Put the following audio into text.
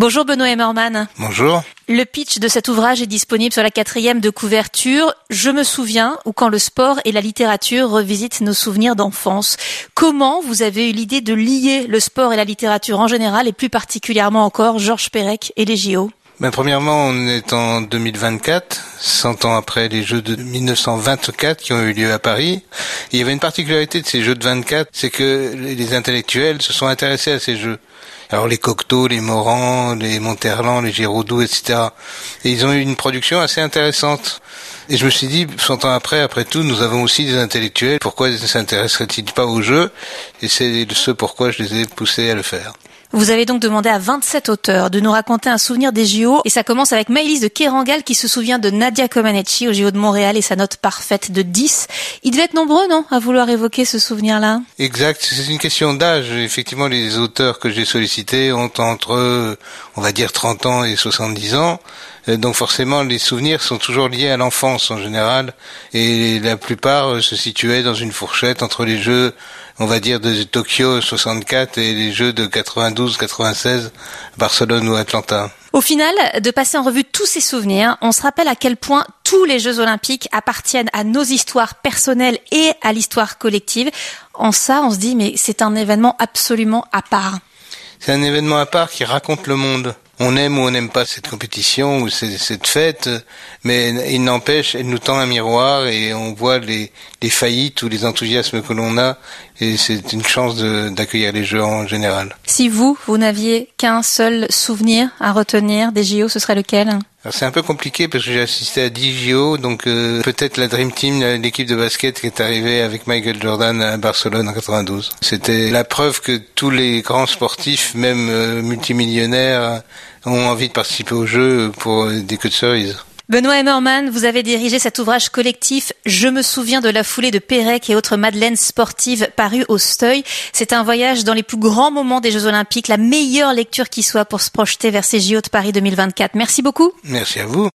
Bonjour Benoît Emmerman. Bonjour. Le pitch de cet ouvrage est disponible sur la quatrième de couverture. Je me souviens ou quand le sport et la littérature revisitent nos souvenirs d'enfance. Comment vous avez eu l'idée de lier le sport et la littérature en général et plus particulièrement encore Georges Perec et les JO ben, premièrement, on est en 2024, 100 ans après les Jeux de 1924 qui ont eu lieu à Paris. il y avait une particularité de ces Jeux de 24, c'est que les intellectuels se sont intéressés à ces Jeux. Alors les Cocteau, les Morand, les Monterland, les Giraudoux, etc. Et ils ont eu une production assez intéressante. Et je me suis dit, 100 ans après, après tout, nous avons aussi des intellectuels. Pourquoi ne s'intéresseraient-ils pas aux jeux? Et c'est ce pourquoi je les ai poussés à le faire. Vous avez donc demandé à 27 auteurs de nous raconter un souvenir des JO et ça commence avec Maëlys de Kerangal qui se souvient de Nadia Comaneci au JO de Montréal et sa note parfaite de 10. Ils devaient être nombreux, non, à vouloir évoquer ce souvenir-là? Exact, c'est une question d'âge. Effectivement, les auteurs que j'ai sollicités ont entre, on va dire, 30 ans et 70 ans. Euh, donc forcément, les souvenirs sont toujours liés à l'enfance en général, et la plupart se situaient dans une fourchette entre les jeux, on va dire, de Tokyo 64 et les jeux de 92, 96, Barcelone ou Atlanta. Au final, de passer en revue tous ces souvenirs, on se rappelle à quel point tous les Jeux olympiques appartiennent à nos histoires personnelles et à l'histoire collective. En ça, on se dit, mais c'est un événement absolument à part. C'est un événement à part qui raconte le monde on aime ou on n'aime pas cette compétition ou cette fête, mais il n'empêche, elle nous tend un miroir et on voit les, les faillites ou les enthousiasmes que l'on a et c'est une chance d'accueillir les Jeux en général. Si vous, vous n'aviez qu'un seul souvenir à retenir des JO, ce serait lequel? C'est un peu compliqué parce que j'ai assisté à 10 JO, donc euh, peut-être la Dream Team, l'équipe de basket qui est arrivée avec Michael Jordan à Barcelone en 92. C'était la preuve que tous les grands sportifs, même euh, multimillionnaires, ont envie de participer aux Jeux pour des queues de cerises. Benoît Emmerman, vous avez dirigé cet ouvrage collectif Je me souviens de la foulée de Pérec et autres madeleines sportives paru au Steuil. C'est un voyage dans les plus grands moments des Jeux Olympiques, la meilleure lecture qui soit pour se projeter vers ces JO de Paris 2024. Merci beaucoup. Merci à vous.